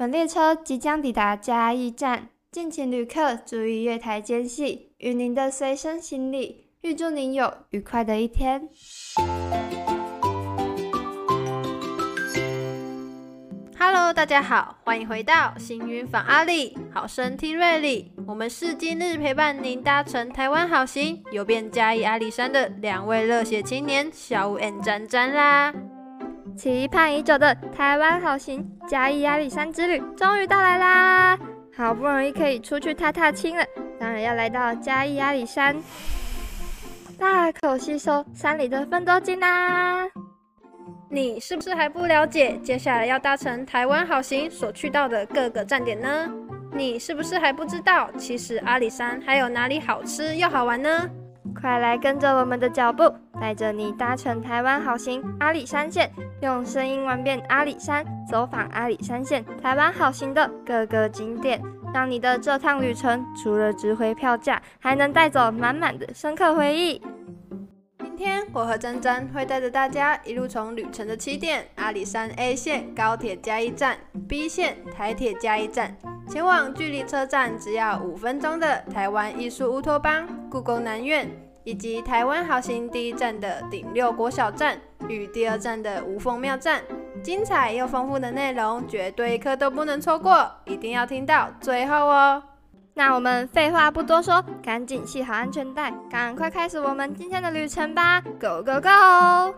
本列车即将抵达嘉义站，敬请旅客注意月台间隙与您的随身行李。预祝您有愉快的一天。Hello，大家好，欢迎回到行云访阿里，好声听瑞里。我们是今日陪伴您搭乘台湾好行，游遍嘉义阿里山的两位热血青年小五 and 詹詹啦。期盼已久的台湾好行嘉义阿里山之旅终于到来啦！好不容易可以出去踏踏青了，当然要来到嘉义阿里山。大口吸收山里的芬多精啦！你是不是还不了解接下来要搭乘台湾好行所去到的各个站点呢？你是不是还不知道其实阿里山还有哪里好吃又好玩呢？快来跟着我们的脚步，带着你搭乘台湾好行阿里山线，用声音玩遍阿里山，走访阿里山线台湾好行的各个景点。让你的这趟旅程除了值回票价，还能带走满满的深刻回忆。今天我和珍珍会带着大家一路从旅程的起点阿里山 A 线高铁加一站，B 线台铁加一站，前往距离车站只要五分钟的台湾艺术乌托邦故宫南院，以及台湾好行第一站的顶六国小站与第二站的无缝庙站。精彩又丰富的内容，绝对一刻都不能错过，一定要听到最后哦！那我们废话不多说，赶紧系好安全带，赶快开始我们今天的旅程吧！Go go go！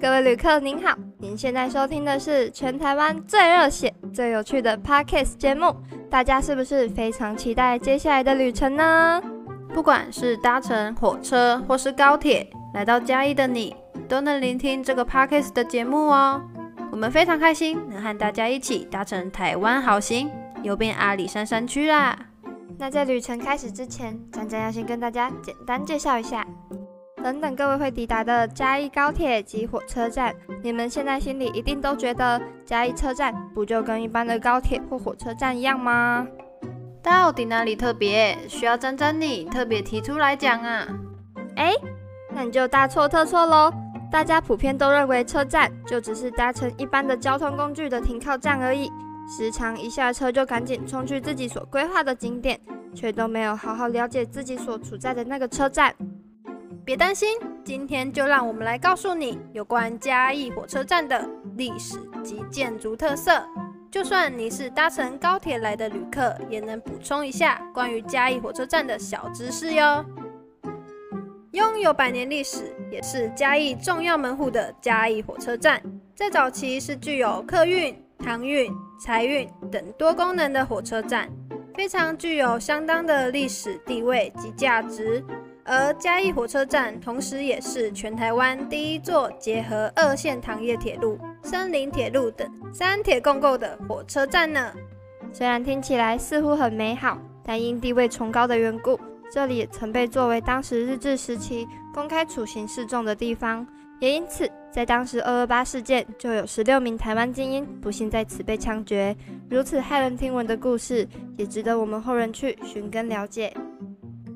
各位旅客您好，您现在收听的是全台湾最热血、最有趣的 Podcast 节目，大家是不是非常期待接下来的旅程呢？不管是搭乘火车或是高铁。来到嘉义的你，都能聆听这个 podcast 的节目哦。我们非常开心能和大家一起搭乘台湾好行，游遍阿里山山区啦。那在旅程开始之前，张张要先跟大家简单介绍一下。等等，各位会抵达的嘉义高铁及火车站，你们现在心里一定都觉得嘉义车站不就跟一般的高铁或火车站一样吗？到底哪里特别，需要珍珍你特别提出来讲啊？哎。那你就大错特错喽！大家普遍都认为车站就只是搭乘一般的交通工具的停靠站而已，时常一下车就赶紧冲去自己所规划的景点，却都没有好好了解自己所处在的那个车站。别担心，今天就让我们来告诉你有关嘉义火车站的历史及建筑特色。就算你是搭乘高铁来的旅客，也能补充一下关于嘉义火车站的小知识哟。拥有百年历史，也是嘉义重要门户的嘉义火车站，在早期是具有客运、航运、财运等多功能的火车站，非常具有相当的历史地位及价值。而嘉义火车站同时也是全台湾第一座结合二线糖业铁路、森林铁路等三铁共构的火车站呢。虽然听起来似乎很美好，但因地位崇高的缘故。这里曾被作为当时日治时期公开处刑示众的地方，也因此在当时二二八事件就有十六名台湾精英不幸在此被枪决。如此骇人听闻的故事，也值得我们后人去寻根了解。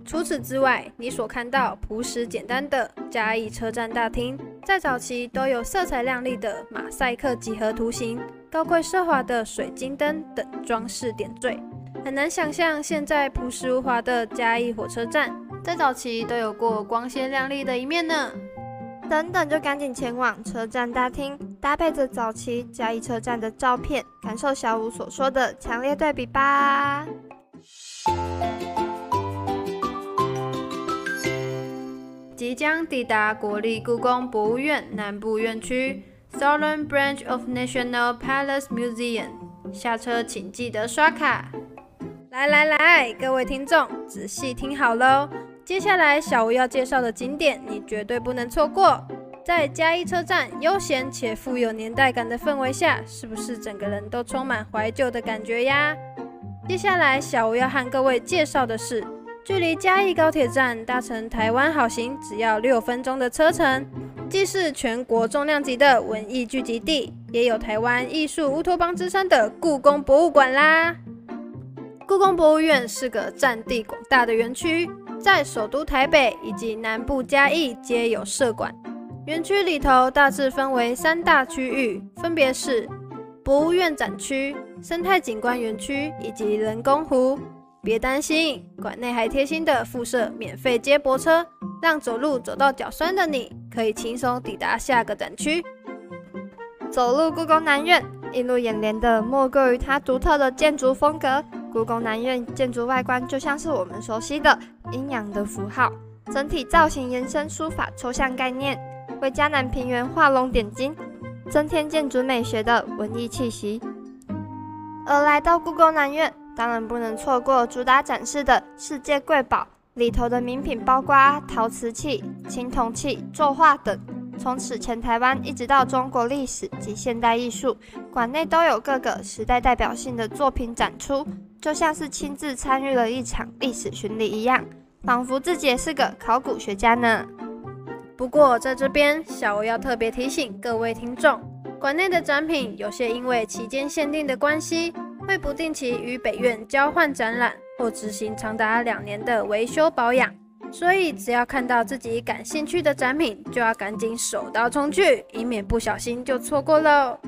除此之外，你所看到朴实简单的嘉义车站大厅，在早期都有色彩亮丽的马赛克几何图形、高贵奢华的水晶灯等装饰点缀。很难想象，现在朴实无华的嘉义火车站，在早期都有过光鲜亮丽的一面呢。等等，就赶紧前往车站大厅，搭配着早期嘉义车站的照片，感受小五所说的强烈对比吧。将抵达国立故宫博物院南部院区 （Southern Branch of National Palace Museum），下车请记得刷卡。来来来，各位听众，仔细听好喽！接下来小吴要介绍的景点，你绝对不能错过。在嘉义车站悠闲且富有年代感的氛围下，是不是整个人都充满怀旧的感觉呀？接下来小吴要和各位介绍的是，距离嘉义高铁站搭乘台湾好行只要六分钟的车程，既是全国重量级的文艺聚集地，也有台湾艺术乌托邦之称的故宫博物馆啦。故宫博物院是个占地广大的园区，在首都台北以及南部嘉义皆有设馆。园区里头大致分为三大区域，分别是博物院展区、生态景观园区以及人工湖。别担心，馆内还贴心的附设免费接驳车，让走路走到脚酸的你可以轻松抵达下个展区。走入故宫南院，映入眼帘的莫过于它独特的建筑风格。故宫南院建筑外观就像是我们熟悉的阴阳的符号，整体造型延伸书法抽象概念，为江南平原画龙点睛，增添建筑美学的文艺气息。而来到故宫南院。当然不能错过主打展示的世界瑰宝，里头的名品包括陶瓷器、青铜器、作画等，从此前台湾一直到中国历史及现代艺术，馆内都有各个时代代表性的作品展出，就像是亲自参与了一场历史巡礼一样，仿佛自己也是个考古学家呢。不过在这边，小欧要特别提醒各位听众，馆内的展品有些因为期间限定的关系。会不定期与北院交换展览，或执行长达两年的维修保养，所以只要看到自己感兴趣的展品，就要赶紧手刀冲去，以免不小心就错过喽。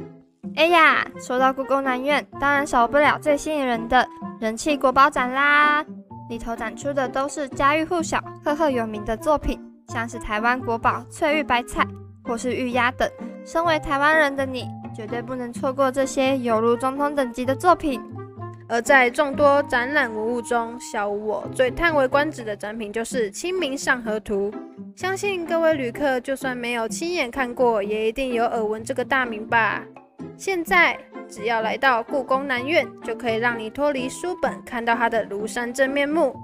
哎呀，说到故宫南院，当然少不了最吸引人的人气国宝展啦！里头展出的都是家喻户晓、赫赫有名的作品，像是台湾国宝翠玉白菜或是玉鸭等。身为台湾人的你，绝对不能错过这些犹如总统等级的作品。而在众多展览文物中，小我最叹为观止的展品就是《清明上河图》。相信各位旅客就算没有亲眼看过，也一定有耳闻这个大名吧？现在只要来到故宫南院，就可以让你脱离书本，看到它的庐山真面目。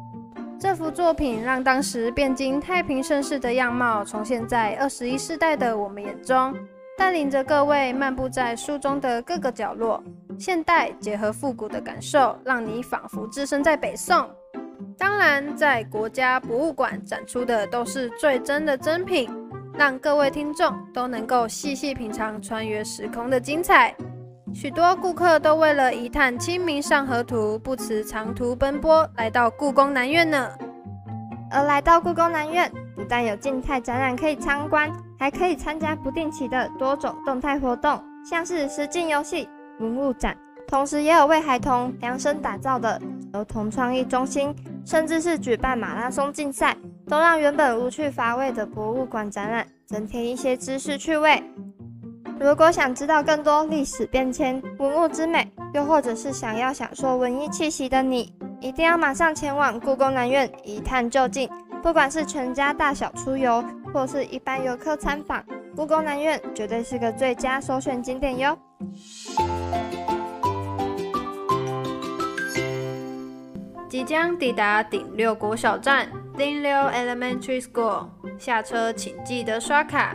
这幅作品让当时汴京太平盛世的样貌重现在二十一世代的我们眼中。带领着各位漫步在书中的各个角落，现代结合复古的感受，让你仿佛置身在北宋。当然，在国家博物馆展出的都是最真的珍品，让各位听众都能够细细品尝穿越时空的精彩。许多顾客都为了一探《清明上河图》，不辞长途奔波来到故宫南院呢。而来到故宫南院，不但有静态展览可以参观。还可以参加不定期的多种动态活动，像是实境游戏、文物展，同时也有为孩童量身打造的儿童创意中心，甚至是举办马拉松竞赛，都让原本无趣乏味的博物馆展览增添一些知识趣味。如果想知道更多历史变迁、文物之美，又或者是想要享受文艺气息的你，一定要马上前往故宫南院一探究竟。不管是全家大小出游，或是一般游客参访，故宫南院绝对是个最佳首选景点哟。即将抵达顶六国小站顶六 Elementary School，下车请记得刷卡。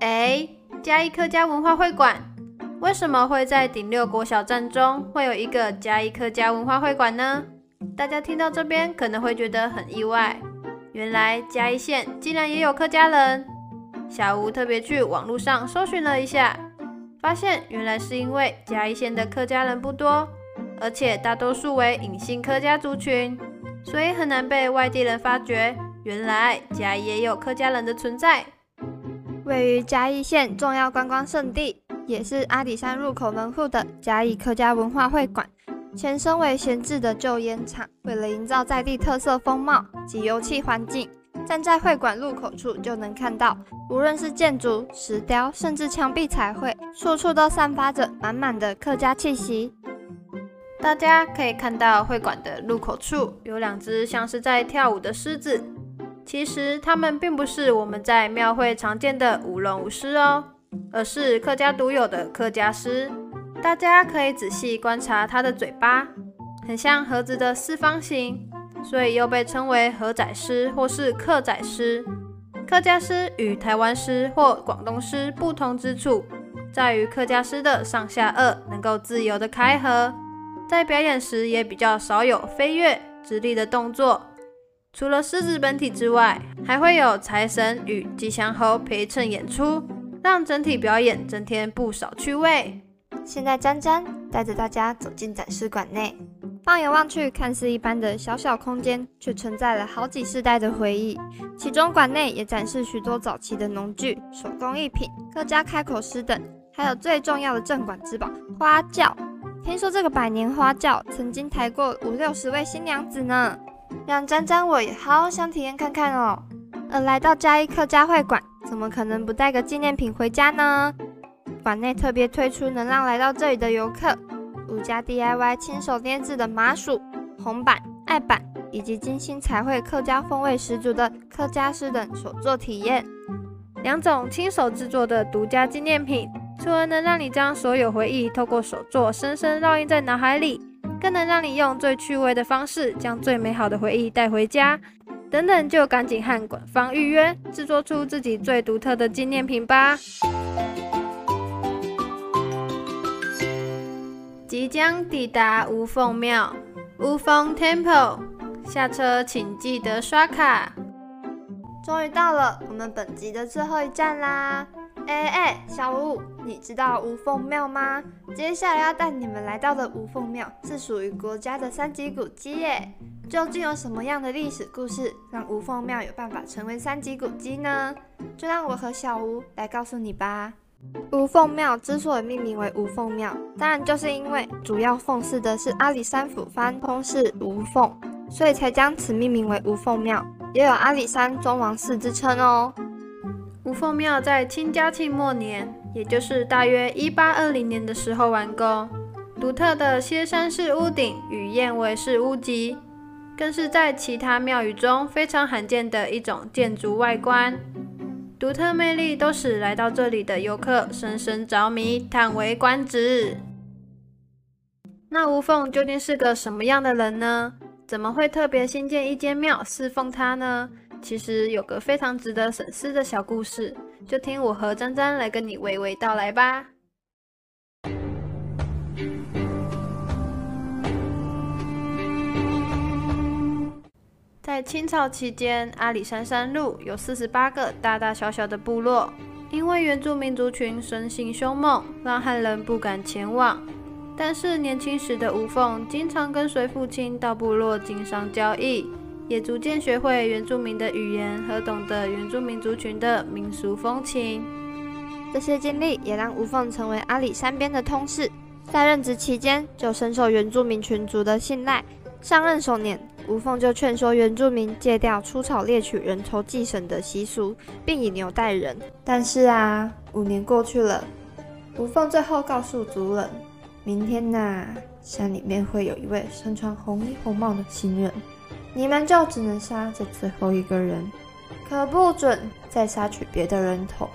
哎，嘉义客家文化会馆为什么会在顶六国小站中会有一个嘉义客家文化会馆呢？大家听到这边可能会觉得很意外。原来嘉义县竟然也有客家人，小吴特别去网络上搜寻了一下，发现原来是因为嘉义县的客家人不多，而且大多数为隐性客家族群，所以很难被外地人发觉。原来嘉义也有客家人的存在。位于嘉义县重要观光胜地，也是阿里山入口门户的嘉义客家文化会馆。前身为闲置的旧烟厂，为了营造在地特色风貌及油气环境，站在会馆入口处就能看到，无论是建筑、石雕，甚至墙壁彩绘，处处都散发着满满的客家气息。大家可以看到会馆的入口处有两只像是在跳舞的狮子，其实它们并不是我们在庙会常见的舞龙舞狮哦，而是客家独有的客家狮。大家可以仔细观察它的嘴巴，很像盒子的四方形，所以又被称为盒仔狮或是客仔狮。客家狮与台湾狮或广东狮不同之处，在于客家狮的上下颚能够自由的开合，在表演时也比较少有飞跃、直立的动作。除了狮子本体之外，还会有财神与吉祥猴陪衬演出，让整体表演增添不少趣味。现在，詹詹带着大家走进展示馆内，放眼望去，看似一般的小小空间，却承载了好几世代的回忆。其中馆内也展示许多早期的农具、手工艺品、客家开口诗等，还有最重要的镇馆之宝——花轿。听说这个百年花轿曾经抬过五六十位新娘子呢，让沾沾我也好想体验看看哦。而来到嘉义客家会馆，怎么可能不带个纪念品回家呢？馆内特别推出能让来到这里的游客。独家 DIY 亲手捏制的麻薯、红板、艾板，以及精心彩绘客家风味十足的客家诗等手作体验，两种亲手制作的独家纪念品，除了能让你将所有回忆透过手作深深烙印在脑海里，更能让你用最趣味的方式将最美好的回忆带回家。等等，就赶紧和馆方预约，制作出自己最独特的纪念品吧。即将抵达无凤庙，无凤 Temple，下车请记得刷卡。终于到了我们本集的最后一站啦！哎哎，小吴，你知道无凤庙吗？接下来要带你们来到的无凤庙是属于国家的三级古迹耶。究竟有什么样的历史故事，让无凤庙有办法成为三级古迹呢？就让我和小吴来告诉你吧。无凤庙之所以命名为无凤庙，当然就是因为主要奉祀的是阿里山府藩通事无凤，所以才将此命名为无凤庙，也有阿里山宗王寺之称哦。无凤庙在清嘉庆末年，也就是大约一八二零年的时候完工，独特的歇山式屋顶与燕尾式屋脊，更是在其他庙宇中非常罕见的一种建筑外观。独特魅力都使来到这里的游客深深着迷，叹为观止。那吴凤究竟是个什么样的人呢？怎么会特别新建一间庙侍奉他呢？其实有个非常值得深思的小故事，就听我和詹詹来跟你娓娓道来吧。在清朝期间，阿里山山路有四十八个大大小小的部落，因为原住民族群生性凶猛，让汉人不敢前往。但是年轻时的吴凤经常跟随父亲到部落经商交易，也逐渐学会原住民的语言和懂得原住民族群的民俗风情。这些经历也让吴凤成为阿里山边的通事，在任职期间就深受原住民群族的信赖。上任首年。吴凤就劝说原住民戒掉出草猎取人头祭神的习俗，并以牛代人。但是啊，五年过去了，吴凤最后告诉族人：明天呐，山里面会有一位身穿红衣红帽的新人，你们就只能杀这最后一个人，可不准再杀取别的人头。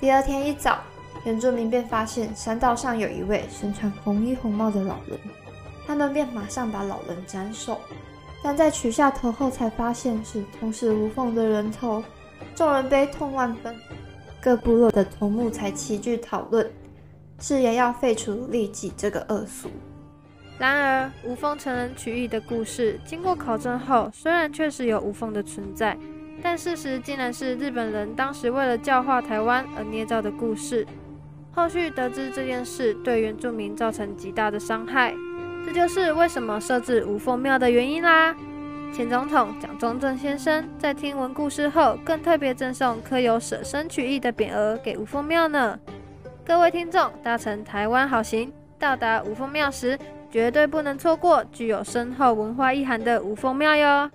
第二天一早，原住民便发现山道上有一位身穿红衣红帽的老人。他们便马上把老人斩首，但在取下头后，才发现是同时无缝的人头，众人悲痛万分。各部落的头目才齐聚讨论，誓言要废除利己这个恶俗。然而，无缝成人取义的故事，经过考证后，虽然确实有无缝的存在，但事实竟然是日本人当时为了教化台湾而捏造的故事。后续得知这件事对原住民造成极大的伤害。这就是为什么设置五凤庙的原因啦。前总统蒋中正先生在听闻故事后，更特别赠送刻有舍身取义的匾额给五凤庙呢。各位听众，搭乘台湾好行到达五凤庙时，绝对不能错过具有深厚文化意涵的五凤庙哟。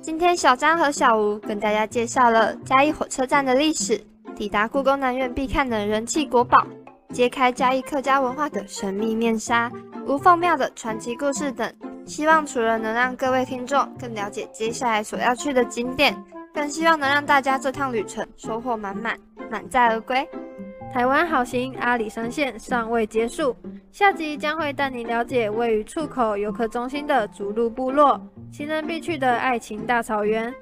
今天小张和小吴跟大家介绍了嘉义火车站的历史。抵达故宫南院必看的人气国宝，揭开嘉义客家文化的神秘面纱，吴凤庙的传奇故事等，希望除了能让各位听众更了解接下来所要去的景点，更希望能让大家这趟旅程收获满满，满载而归。台湾好行阿里山线尚未结束，下集将会带你了解位于出口游客中心的逐鹿部落，行人必去的爱情大草原。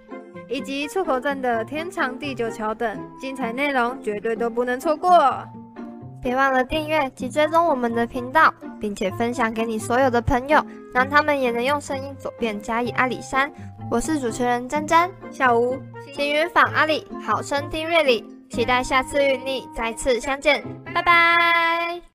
以及出口站的天长地久桥等精彩内容，绝对都不能错过！别忘了订阅及追踪我们的频道，并且分享给你所有的朋友，让他们也能用声音走遍嘉义阿里山。我是主持人詹詹，下午行云访阿里，好声听瑞里，期待下次与你再次相见，拜拜。